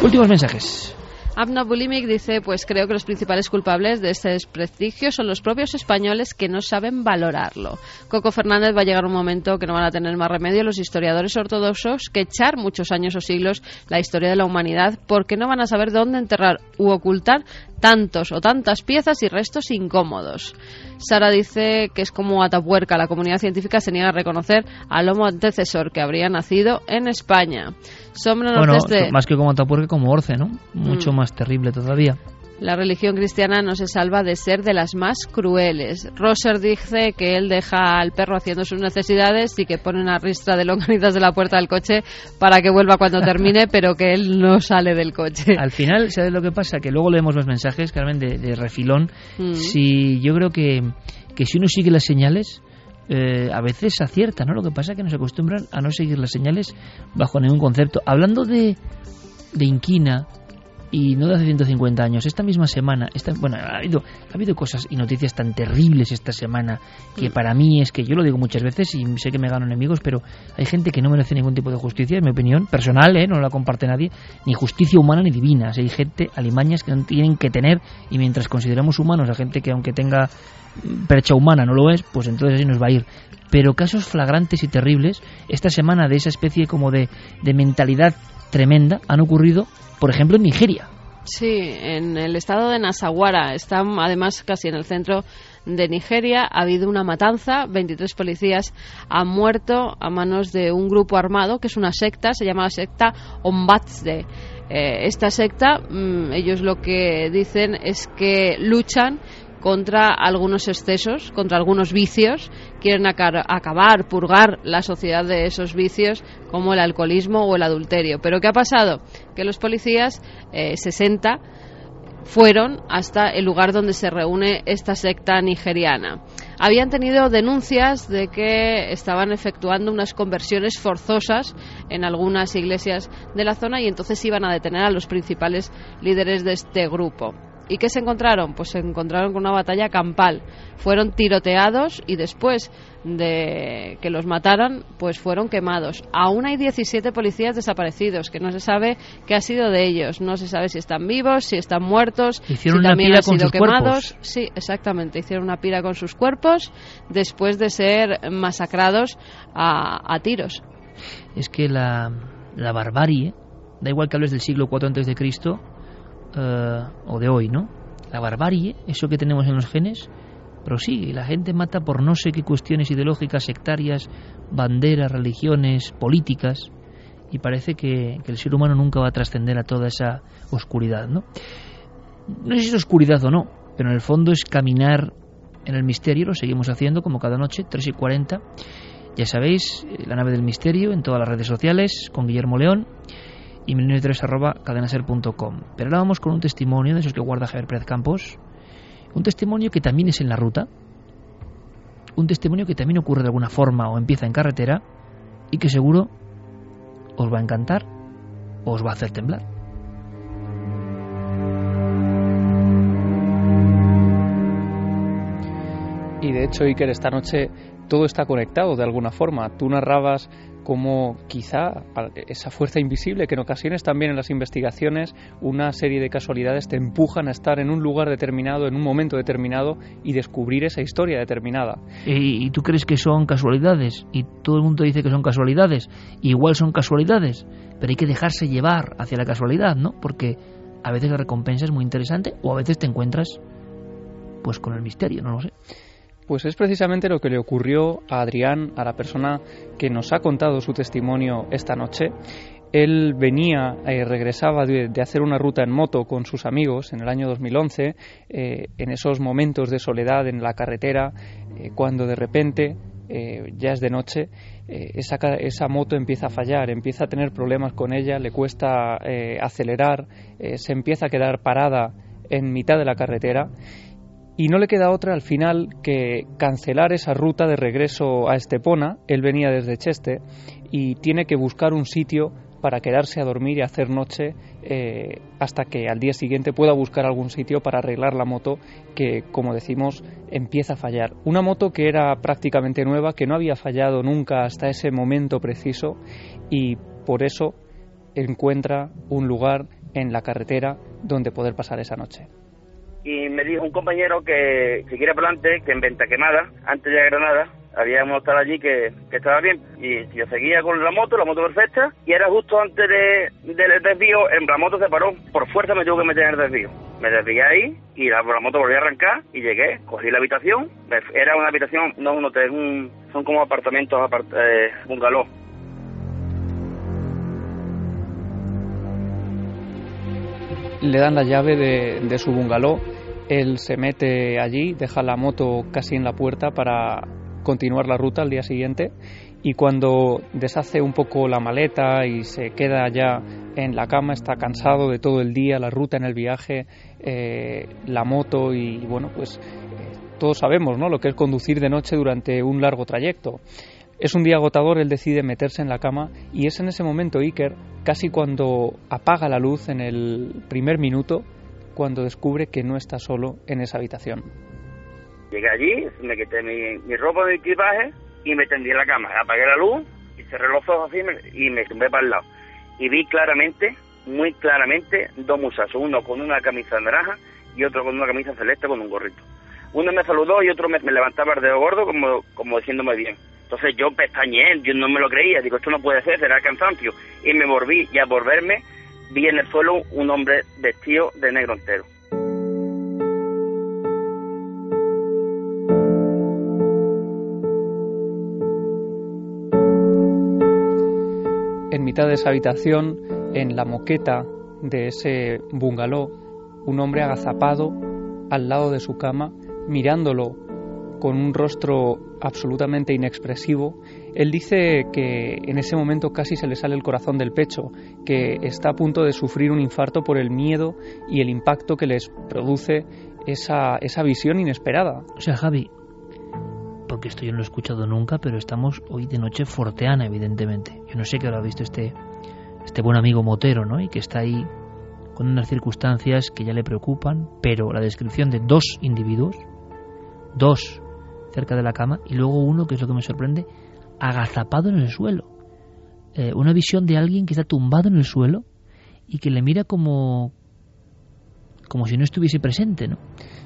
Últimos mensajes. Abna Bulimic dice, pues creo que los principales culpables de este desprestigio son los propios españoles que no saben valorarlo. Coco Fernández va a llegar un momento que no van a tener más remedio los historiadores ortodoxos que echar muchos años o siglos la historia de la humanidad porque no van a saber dónde enterrar u ocultar tantos o tantas piezas y restos incómodos. Sara dice que es como Atapuerca, la comunidad científica se niega a reconocer al homo antecesor que habría nacido en España. bueno, más que como Atapuerca, como Orce, ¿no? Mucho mm. más terrible todavía. La religión cristiana no se salva de ser de las más crueles. Roser dice que él deja al perro haciendo sus necesidades y que pone una ristra de longanitas de la puerta del coche para que vuelva cuando termine, pero que él no sale del coche. Al final, ¿sabes lo que pasa? Que luego leemos los mensajes, Carmen, de, refilón. Mm. Si yo creo que, que si uno sigue las señales, eh, a veces acierta, ¿no? Lo que pasa es que nos acostumbran a no seguir las señales bajo ningún concepto. Hablando de, de inquina, y no de hace 150 años. Esta misma semana, esta, bueno, ha habido, ha habido cosas y noticias tan terribles esta semana que mm. para mí es que yo lo digo muchas veces y sé que me gano enemigos, pero hay gente que no merece ningún tipo de justicia, en mi opinión, personal, ¿eh? no la comparte nadie, ni justicia humana ni divina. hay gente, alimañas que no tienen que tener y mientras consideramos humanos a gente que aunque tenga percha humana no lo es, pues entonces así nos va a ir. Pero casos flagrantes y terribles, esta semana de esa especie como de, de mentalidad tremenda han ocurrido por ejemplo, en Nigeria. Sí, en el estado de Nasawara, está además casi en el centro de Nigeria, ha habido una matanza, 23 policías han muerto a manos de un grupo armado que es una secta, se llama la secta Ombatsde. Eh, esta secta, mm, ellos lo que dicen es que luchan contra algunos excesos, contra algunos vicios, quieren acabar, purgar la sociedad de esos vicios como el alcoholismo o el adulterio. Pero ¿qué ha pasado? Que los policías, 60, eh, fueron hasta el lugar donde se reúne esta secta nigeriana. Habían tenido denuncias de que estaban efectuando unas conversiones forzosas en algunas iglesias de la zona y entonces iban a detener a los principales líderes de este grupo. ¿Y qué se encontraron? Pues se encontraron con una batalla campal. Fueron tiroteados y después de que los mataran, pues fueron quemados. Aún hay 17 policías desaparecidos, que no se sabe qué ha sido de ellos. No se sabe si están vivos, si están muertos, Hicieron si también han sido quemados. Sí, exactamente. Hicieron una pira con sus cuerpos después de ser masacrados a, tiros. Es que la, la barbarie, da igual que hables del siglo IV antes de Cristo eh, o de hoy, ¿no? La barbarie, eso que tenemos en los genes, prosigue. La gente mata por no sé qué cuestiones ideológicas, sectarias, banderas, religiones, políticas, y parece que, el ser humano nunca va a trascender a toda esa oscuridad, ¿no? No sé si es oscuridad o no, pero en el fondo es caminar en el misterio, lo seguimos haciendo como cada noche, 3 y 40, Ya sabéis, eh, la nave del misterio en todas las redes sociales con Guillermo León y milenio3 Pero ahora vamos con un testimonio de esos que guarda Javier Pérez Campos. Un testimonio que también es en la ruta. Un testimonio que también ocurre de alguna forma o empieza en carretera y que seguro os va a encantar o os va a hacer temblar. Y de hecho, Iker, esta noche todo está conectado de alguna forma. Tú narrabas como quizá esa fuerza invisible que en ocasiones también en las investigaciones una serie de casualidades te empujan a estar en un lugar determinado, en un momento determinado y descubrir esa historia determinada. ¿Y, tú crees que son casualidades? Y todo el mundo dice que son casualidades. Igual son casualidades, pero hay que dejarse llevar hacia la casualidad, ¿no? Porque a veces la recompensa es muy interesante o a veces te encuentras pues con el misterio, no lo sé. Pues es precisamente lo que le ocurrió a Adrián, a la persona que nos ha contado su testimonio esta noche. Él venía, eh, regresaba de, hacer una ruta en moto con sus amigos en el año 2011, eh, en esos momentos de soledad en la carretera, eh, cuando de repente, ya es de noche, esa, esa, moto empieza a fallar, empieza a tener problemas con ella, le cuesta acelerar, se empieza a quedar parada en mitad de la carretera y no le queda otra al final que cancelar esa ruta de regreso a Estepona. Él venía desde Cheste y tiene que buscar un sitio para quedarse a dormir y hacer noche eh, hasta que al día siguiente pueda buscar algún sitio para arreglar la moto que, como decimos, empieza a fallar. Una moto que era prácticamente nueva, que no había fallado nunca hasta ese momento preciso y por eso encuentra un lugar en la carretera donde poder pasar esa noche y me dijo un compañero que si quiere adelante, que en Venta Quemada, antes de Granada, habíamos estado allí que, estaba bien. Y yo seguía con la moto, la moto perfecta, y era justo antes de, del desvío, en la moto se paró, por fuerza me tuvo que meter en el desvío. Me desvié ahí y la, moto volvió a arrancar y llegué, cogí la habitación, era una habitación, no un hotel, un, son como apartamentos, apart, eh, bungalow. Le dan la llave de, de su bungalow él se mete allí, deja la moto casi en la puerta para continuar la ruta al día siguiente y cuando deshace un poco la maleta y se queda ya en la cama, está cansado de todo el día, la ruta en el viaje, eh, la moto y bueno, pues eh, todos sabemos ¿no? lo que es conducir de noche durante un largo trayecto. Es un día agotador, él decide meterse en la cama y es en ese momento Iker, casi cuando apaga la luz en el primer minuto, cuando descubre que no está solo en esa habitación. Llegué allí, me quité mi, ropa de equipaje y me tendí en la cama. Apagué la luz y cerré los ojos así y me tumbé para el lado. Y vi claramente, muy claramente, dos muchachos, uno con una camisa naranja y otro con una camisa celeste con un gorrito. Uno me saludó y otro me, levantaba el dedo gordo como, como diciéndome bien. Entonces yo pestañeé, yo no me lo creía, digo, esto no puede ser, será cansancio. Y me volví, y a volverme, vi en el suelo un hombre vestido de negro entero. En mitad de esa habitación, en la moqueta de ese bungalow, un hombre agazapado al lado de su cama, mirándolo con un rostro absolutamente inexpresivo, él dice que en ese momento casi se le sale el corazón del pecho, que está a punto de sufrir un infarto por el miedo y el impacto que les produce esa, esa visión inesperada. O sea, Javi, porque esto yo no lo he escuchado nunca, pero estamos hoy de noche forteana, evidentemente. Yo no sé qué lo ha visto este, este buen amigo motero, ¿no? Y que está ahí con unas circunstancias que ya le preocupan, pero la descripción de dos individuos, dos cerca de la cama y luego uno, que es lo que me sorprende, agazapado en el suelo. Eh, una visión de alguien que está tumbado en el suelo y que le mira como como si no estuviese presente, ¿no?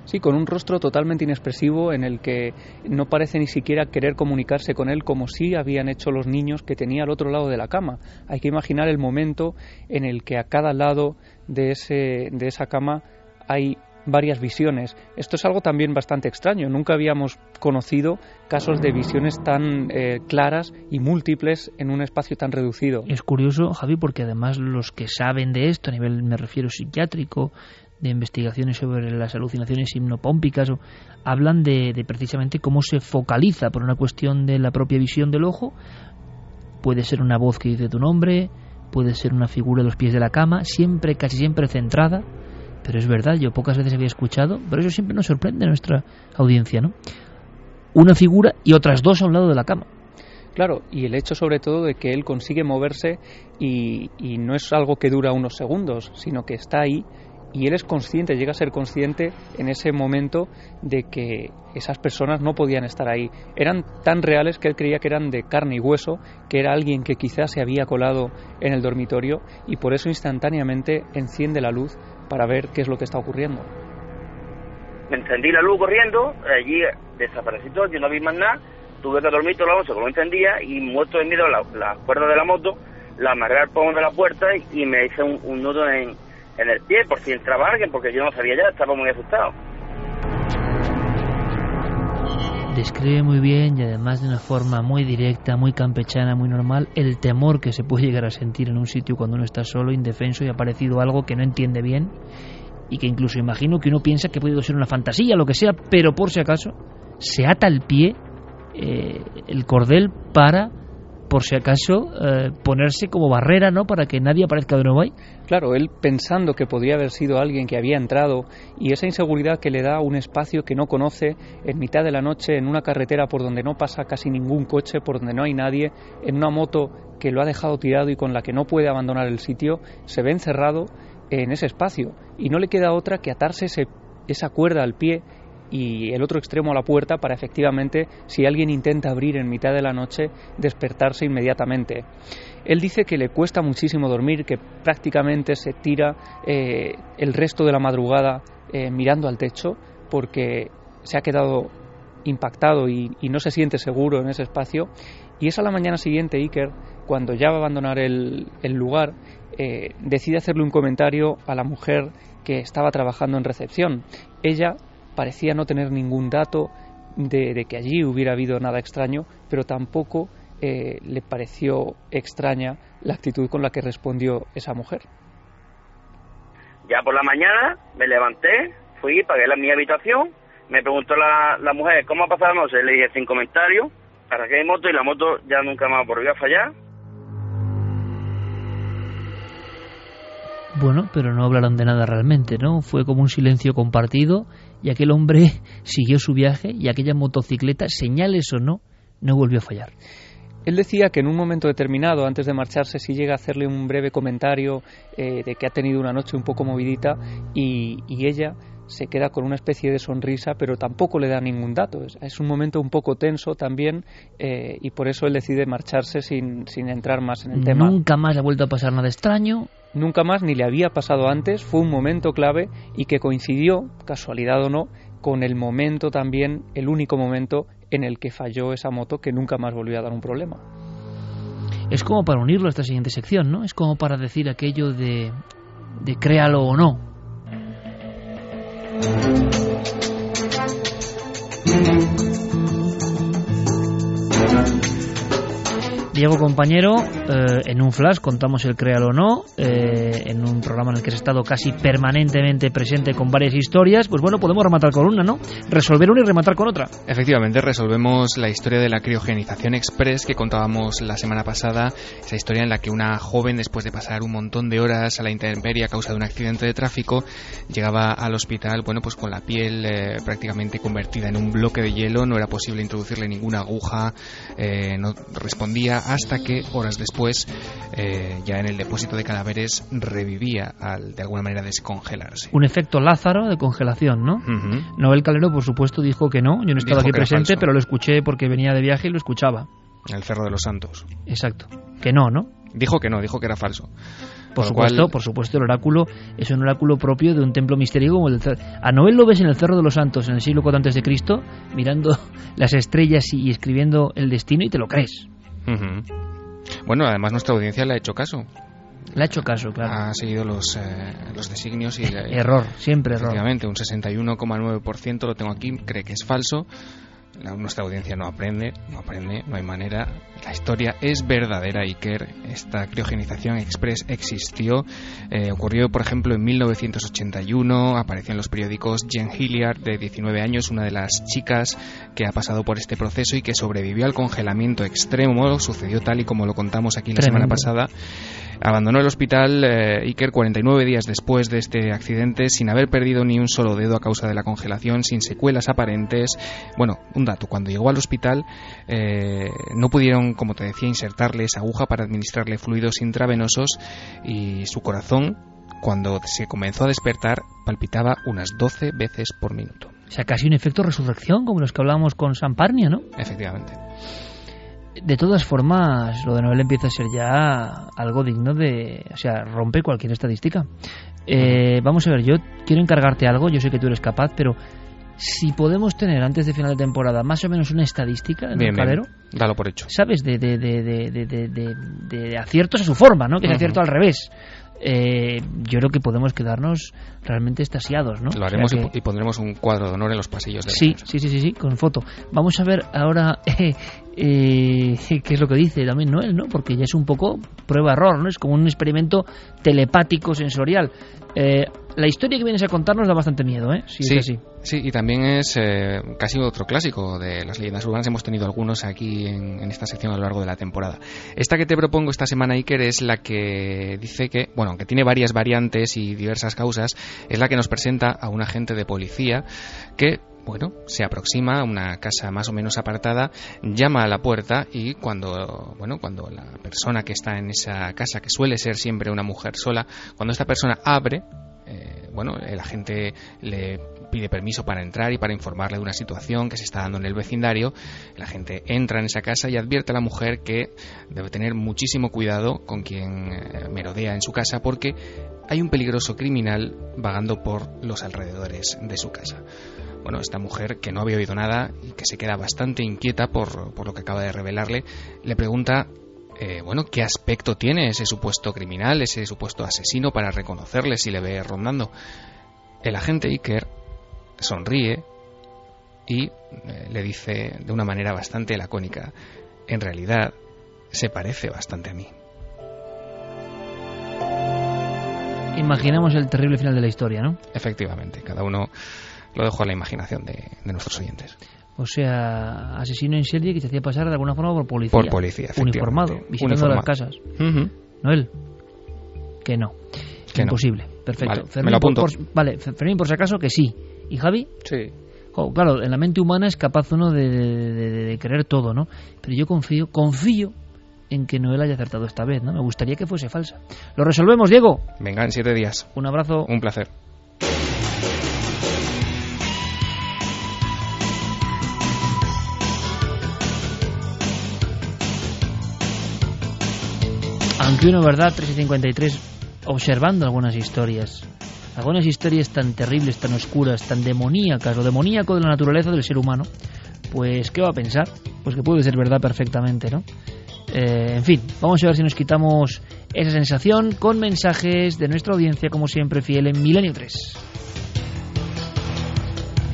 Sí, con un rostro totalmente inexpresivo en el que no parece ni siquiera querer comunicarse con él como si habían hecho los niños que tenía al otro lado de la cama. Hay que imaginar el momento en el que a cada lado de, ese, de esa cama hay varias visiones. Esto es algo también bastante extraño. Nunca habíamos conocido casos de visiones tan eh, claras y múltiples en un espacio tan reducido. Es curioso, Javi, porque además los que saben de esto, a nivel, me refiero, psiquiátrico, de investigaciones sobre las alucinaciones hipnopómpicas, hablan de, de precisamente cómo se focaliza por una cuestión de la propia visión del ojo. Puede ser una voz que dice tu nombre, puede ser una figura de los pies de la cama, siempre, casi siempre centrada. Pero es verdad, yo pocas veces había escuchado, pero eso siempre nos sorprende a nuestra audiencia, ¿no? Una figura y otras dos a un lado de la cama. Claro, y el hecho sobre todo de que él consigue moverse y, y no es algo que dura unos segundos, sino que está ahí y él es consciente, llega a ser consciente en ese momento de que esas personas no podían estar ahí. Eran tan reales que él creía que eran de carne y hueso, que era alguien que quizás se había colado en el dormitorio y por eso instantáneamente enciende la luz para ver qué es lo que está ocurriendo. Me encendí la luz corriendo, allí desaparecí todo, yo no vi más nada, tuve que dormir toda la noche, como no entendía, y muerto de miedo la, la cuerda de la moto, la amarré al pomo de la puerta y, y me hice un, un nudo en, en el pie por si entraba alguien, porque yo no sabía ya, estaba muy asustado. Describe muy bien y además de una forma muy directa, muy campechana, muy normal, el temor que se puede llegar a sentir en un sitio cuando uno está solo, indefenso y ha aparecido algo que no entiende bien y que incluso imagino que uno piensa que puede ser una fantasía, lo que sea, pero por si acaso se ata el pie, eh, el cordel para por si acaso eh, ponerse como barrera, ¿no? Para que nadie aparezca de nuevo ahí. Claro, él pensando que podría haber sido alguien que había entrado y esa inseguridad que le da un espacio que no conoce en mitad de la noche en una carretera por donde no pasa casi ningún coche, por donde no hay nadie, en una moto que lo ha dejado tirado y con la que no puede abandonar el sitio, se ve encerrado en ese espacio y no le queda otra que atarse ese, esa cuerda al pie y el otro extremo a la puerta para efectivamente, si alguien intenta abrir en mitad de la noche, despertarse inmediatamente. Él dice que le cuesta muchísimo dormir, que prácticamente se tira eh, el resto de la madrugada eh, mirando al techo porque se ha quedado impactado y, no se siente seguro en ese espacio. Y es a la mañana siguiente, Iker, cuando ya va a abandonar el, el lugar, eh, decide hacerle un comentario a la mujer que estaba trabajando en recepción. Ella parecía no tener ningún dato de, de que allí hubiera habido nada extraño, pero tampoco eh, le pareció extraña la actitud con la que respondió esa mujer. Ya por la mañana me levanté, fui, pagué la, mi habitación, me preguntó la, la mujer cómo ha pasado la noche, le dije sin comentario, para qué hay moto y la moto ya nunca más volvió a fallar. Bueno, pero no hablaron de nada realmente, ¿no? Fue como un silencio compartido y aquel hombre [laughs] siguió su viaje y aquella motocicleta, señales o no, no volvió a fallar. Él decía que en un momento determinado, antes de marcharse, sí llega a hacerle un breve comentario eh, de que ha tenido una noche un poco movidita y, y, ella se queda con una especie de sonrisa, pero tampoco le da ningún dato. Es, es un momento un poco tenso también eh, y por eso él decide marcharse sin, sin entrar más en el tema. Nunca más le ha vuelto a pasar nada extraño. Nunca más ni le había pasado antes, fue un momento clave y que coincidió, casualidad o no, con el momento también, el único momento en el que falló esa moto que nunca más volvió a dar un problema. Es como para unirlo a esta siguiente sección, ¿no? Es como para decir aquello de, de créalo o no. Thank you. Diego compañero, eh, en un flash contamos el creal o no, eh, en un programa en el que has estado casi permanentemente presente con varias historias, pues bueno, podemos rematar con una, ¿no? Resolver una y rematar con otra. Efectivamente, resolvemos la historia de la criogenización express que contábamos la semana pasada, esa historia en la que una joven, después de pasar un montón de horas a la intemperie a causa de un accidente de tráfico, llegaba al hospital, bueno, pues con la piel eh, prácticamente convertida en un bloque de hielo, no era posible introducirle ninguna aguja, eh, no respondía hasta que horas después, eh, ya en el depósito de cadáveres, revivía al de alguna manera descongelarse. Un efecto Lázaro de congelación, ¿no? Uh -huh. Noel Calero, por supuesto, dijo que no. Yo no estaba Dijo aquí presente, pero lo escuché porque venía de viaje y lo escuchaba. El Cerro de los Santos. Exacto. Que no, ¿no? Dijo que no, dijo que era falso. Por supuesto, cual- por supuesto, el oráculo es un oráculo propio de un templo misterio como el Cer- A Noel lo ves en el Cerro de los Santos en el siglo IV antes de Cristo, mirando [laughs] las estrellas y escribiendo el destino y te lo crees. Ujú. Bueno, además nuestra audiencia le ha hecho caso. Le ha hecho caso, claro. Ha seguido los, eh, los designios y... error, siempre error. Efectivamente, un 61,9% lo tengo aquí, cree que es falso nuestra audiencia no aprende, no aprende, no hay manera. La historia es verdadera, Iker. Esta criogenización express existió. Eh, ocurrió, por ejemplo, en 1981. Apareció en los periódicos Jen Hilliard, de 19 años, una de las chicas que ha pasado por este proceso y que sobrevivió al congelamiento extremo. Sucedió tal y como lo contamos aquí la semana pasada. Abandonó el hospital eh, Iker 49 días después de este accidente sin haber perdido ni un solo dedo a causa de la congelación, sin secuelas aparentes. Bueno, un dato, cuando llegó al hospital eh, no pudieron, como te decía, insertarle esa aguja para administrarle fluidos intravenosos y su corazón, cuando se comenzó a despertar, palpitaba unas 12 veces por minuto. O sea, casi un efecto resurrección, como los que hablábamos con Samparnia, ¿no? Efectivamente. De todas formas, lo de Noel empieza a ser ya algo digno de... O sea, rompe cualquier estadística. Eh, vamos a ver, yo quiero encargarte algo, yo sé que tú eres capaz, pero si podemos tener antes de final de temporada más o menos una estadística en el calero, dalo por hecho. ¿Sabes? De, de, de, de, aciertos a su forma, ¿no? Que es acierto al revés eh, yo creo que podemos quedarnos realmente estasiados, ¿no? Lo haremos y pondremos un cuadro de honor en los pasillos de sí, sí, sí, sí, sí, con foto. Vamos a ver ahora [laughs] eh, eh, qué es lo que dice también Noel, ¿no? Porque ya es un poco prueba-error, ¿no? Es como un experimento telepático sensorial. Eh, la historia que vienes a contarnos da bastante miedo, ¿eh? sí, sí, y también es eh, casi otro clásico de las leyendas urbanas. Hemos tenido algunos aquí en, esta sección a lo largo de la temporada. Esta que te propongo esta semana, Iker, es la que dice que, bueno, aunque tiene varias variantes y diversas causas, es la que nos presenta a un agente de policía que bueno, se aproxima a una casa más o menos apartada, llama a la puerta y cuando, bueno, cuando la persona que está en esa casa, que suele ser siempre una mujer sola, cuando esta persona abre, eh, bueno, el agente le pide permiso para entrar y para informarle de una situación que se está dando en el vecindario. La gente entra en esa casa y advierte a la mujer que debe tener muchísimo cuidado con quien eh, merodea en su casa porque hay un peligroso criminal vagando por los alrededores de su casa. Bueno, esta mujer que no había oído nada y que se queda bastante inquieta por, por lo que acaba de revelarle, le pregunta eh, bueno, qué aspecto tiene ese supuesto criminal, ese supuesto asesino para reconocerle si le ve rondando. El agente Iker sonríe y eh, le dice de una manera bastante lacónica, en realidad se parece bastante a mí. Imaginemos el terrible final de la historia, ¿no? Efectivamente, cada uno lo dejo a la imaginación de nuestros oyentes. O sea, asesino en serie que se hacía pasar de alguna forma por policía. Por policía, Uniformado, visitando las casas. ¿No él? Que no. Imposible. Perfecto. me lo apunto. vale, Fermín, por si acaso, que sí. ¿Y Javi? Sí. claro, en la mente humana es capaz uno de, de, creer todo, ¿no? Pero yo confío, confío en que Noel haya acertado esta vez, ¿no? Me gustaría que fuese falsa. ¿Lo resolvemos, Diego? Venga, en siete días. Un abrazo. Un placer. Aunque uno, ¿verdad? 3 y 53, observando algunas historias. Algunas historias tan terribles, tan oscuras, tan demoníacas o demoníaco de la naturaleza del ser humano. Pues, ¿qué va a pensar? Pues que puede ser verdad perfectamente, ¿no? Eh, en fin, vamos a ver si nos quitamos esa sensación con mensajes de nuestra audiencia, como siempre, fiel en Milenio 3.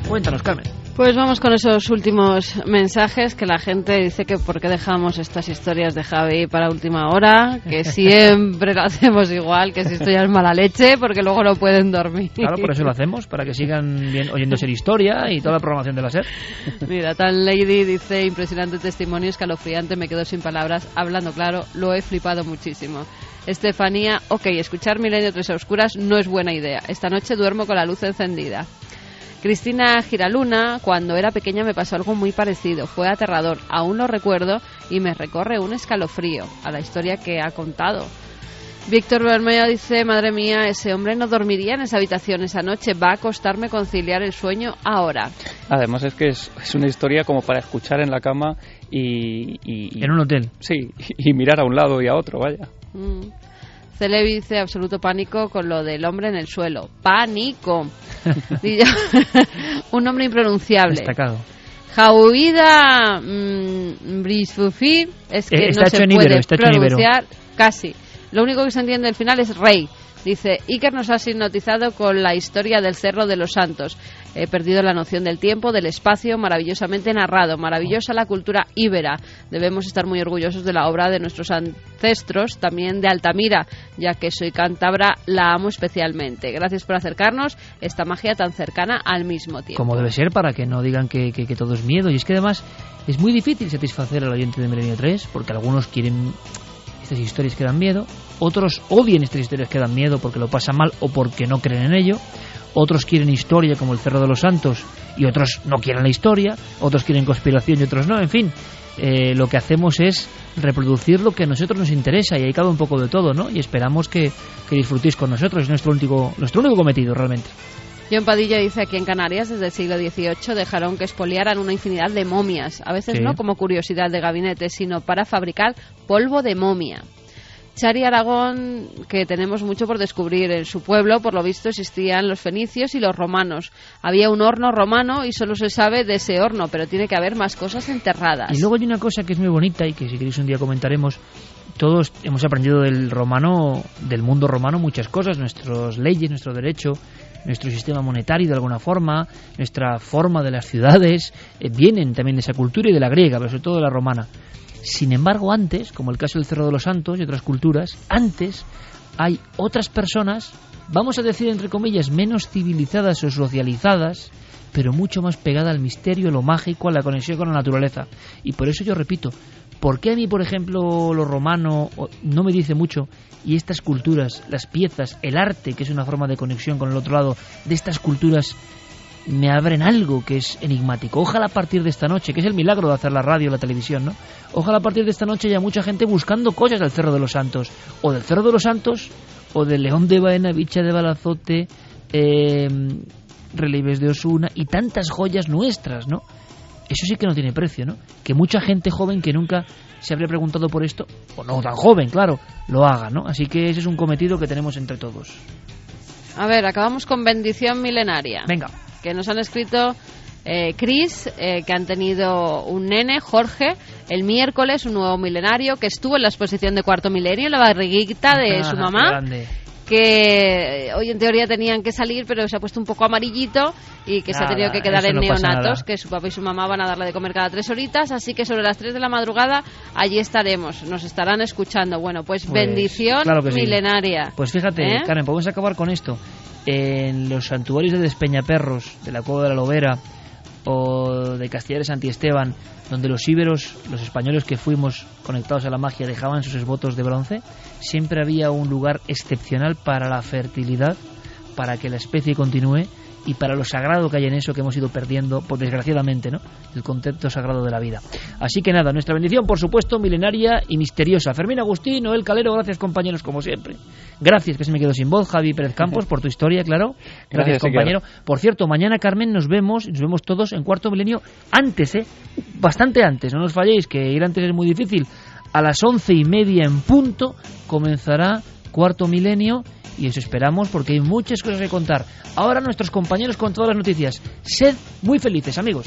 Cuéntanos, Carmen. Pues vamos con esos últimos mensajes que la gente dice que por qué dejamos estas historias de Javi para última hora, que [laughs] siempre lo hacemos igual, que si esto ya es mala leche, porque luego no pueden dormir. Claro, por eso lo hacemos, para que sigan bien, oyendo ser historia y toda la programación de la SER. [laughs] Mira, Tan Lady dice, impresionante testimonio, escalofriante, me quedo sin palabras, hablando claro, lo he flipado muchísimo. Estefanía, ok, escuchar Milenio Tres Oscuras no es buena idea. Esta noche duermo con la luz encendida. Cristina Giraluna, cuando era pequeña me pasó algo muy parecido. Fue aterrador, aún lo recuerdo y me recorre un escalofrío a la historia que ha contado. Víctor Bermeo dice, madre mía, ese hombre no dormiría en esa habitación esa noche, va a costarme conciliar el sueño ahora. Además es que es, una historia como para escuchar en la cama y, En un hotel. Sí, y mirar a un lado y a otro, vaya. Mm. Celebi dice absoluto pánico con lo del hombre en el suelo. ¡Pánico! [laughs] un nombre impronunciable. Destacado. Jauida mmm, es que eh, no se puede pronunciar casi. Lo único que se entiende al final es rey. Dice, Iker nos ha hipnotizado con la historia del Cerro de los Santos. He perdido la noción del tiempo, del espacio, maravillosamente narrado, maravillosa la cultura íbera. Debemos estar muy orgullosos de la obra de nuestros ancestros, también de Altamira, ya que soy cántabra, la amo especialmente. Gracias por acercarnos esta magia tan cercana al mismo tiempo. Como debe ser para que no digan que, todo es miedo. Y es que además es muy difícil satisfacer al oyente de Milenio 3, porque algunos quieren estas historias que dan miedo, otros odian estas historias que dan miedo porque lo pasan mal o porque no creen en ello, otros quieren historia como el Cerro de los Santos y otros no quieren la historia, otros quieren conspiración y otros no, en fin, eh, lo que hacemos es reproducir lo que a nosotros nos interesa y ahí cabe un poco de todo, ¿no? Y esperamos que, que disfrutéis con nosotros, es nuestro único, nuestro único cometido realmente. John Padilla dice aquí en Canarias desde el siglo XVIII dejaron que expoliaran una infinidad de momias, a veces no como curiosidad de gabinete, sino para fabricar polvo de momia. Chari Aragón, que tenemos mucho por descubrir. En su pueblo, por lo visto, existían los fenicios y los romanos. Había un horno romano y solo se sabe de ese horno, pero tiene que haber más cosas enterradas. Y luego hay una cosa que es muy bonita y que si queréis un día comentaremos. Todos hemos aprendido del romano, del mundo romano, muchas cosas, nuestras leyes, nuestro derecho, nuestro sistema monetario de alguna forma, nuestra forma de las ciudades, eh, vienen también de esa cultura y de la griega, pero sobre todo de la romana. Sin embargo, antes, como el caso del Cerro de los Santos y otras culturas, antes hay otras personas, vamos a decir entre comillas, menos civilizadas o socializadas, pero mucho más pegada al misterio, lo mágico, a la conexión con la naturaleza. Y por eso yo repito, ¿por qué a mí, por ejemplo, lo romano no me dice mucho y estas culturas, las piezas, el arte, que es una forma de conexión con el otro lado, de estas culturas me abren algo que es enigmático. Ojalá a partir de esta noche, que es el milagro de hacer la radio y la televisión, ¿no? Ojalá a partir de esta noche haya mucha gente buscando cosas del Cerro de los Santos, o del Cerro de los Santos, o del León de Baena, Bicha de Balazote, eh, relieves de Osuna y tantas joyas nuestras, ¿no? Eso sí que no tiene precio, ¿no? Que mucha gente joven que nunca se habría preguntado por esto, o no tan joven, claro, lo haga, ¿no? Así que ese es un cometido que tenemos entre todos. A ver, acabamos con bendición milenaria. Venga. Que nos han escrito eh, Chris, eh, que han tenido un nene, Jorge, el miércoles, un nuevo milenario, que estuvo en la exposición de Cuarto Milenio, en la barriguita de su mamá que hoy en teoría tenían que salir, pero se ha puesto un poco amarillito y que se ha tenido que quedar en neonatos, que su papá y su mamá van a darle de comer cada tres horitas, así que sobre las tres de la madrugada allí estaremos, nos estarán escuchando. Bueno, pues, pues bendición milenaria. Pues fíjate, ¿Eh? Karen, podemos acabar con esto. En los santuarios de Despeñaperros, de la Cueva de la Lobera, o de Castellares Esteban donde los íberos, los españoles que fuimos conectados a la magia, dejaban sus esbotos de bronce, siempre había un lugar excepcional para la fertilidad, para que la especie continúe y para lo sagrado que hay en eso que hemos ido perdiendo, por desgraciadamente, ¿no? El concepto sagrado de la vida. Así que nada, nuestra bendición, por supuesto, milenaria y misteriosa. Fermín Agustín, Noel Calero, gracias compañeros, como siempre. Gracias, que se me quedó sin voz, Javi Pérez Campos, por tu historia, claro. Gracias, compañero. Por cierto, mañana, Carmen, nos vemos, nos vemos todos en cuarto milenio antes, ¿eh? Bastante antes, no nos falléis, que ir antes es muy difícil. A las once y media en punto comenzará cuarto milenio y os esperamos porque hay muchas cosas que contar. Ahora nuestros compañeros con todas las noticias. Sed muy felices, amigos.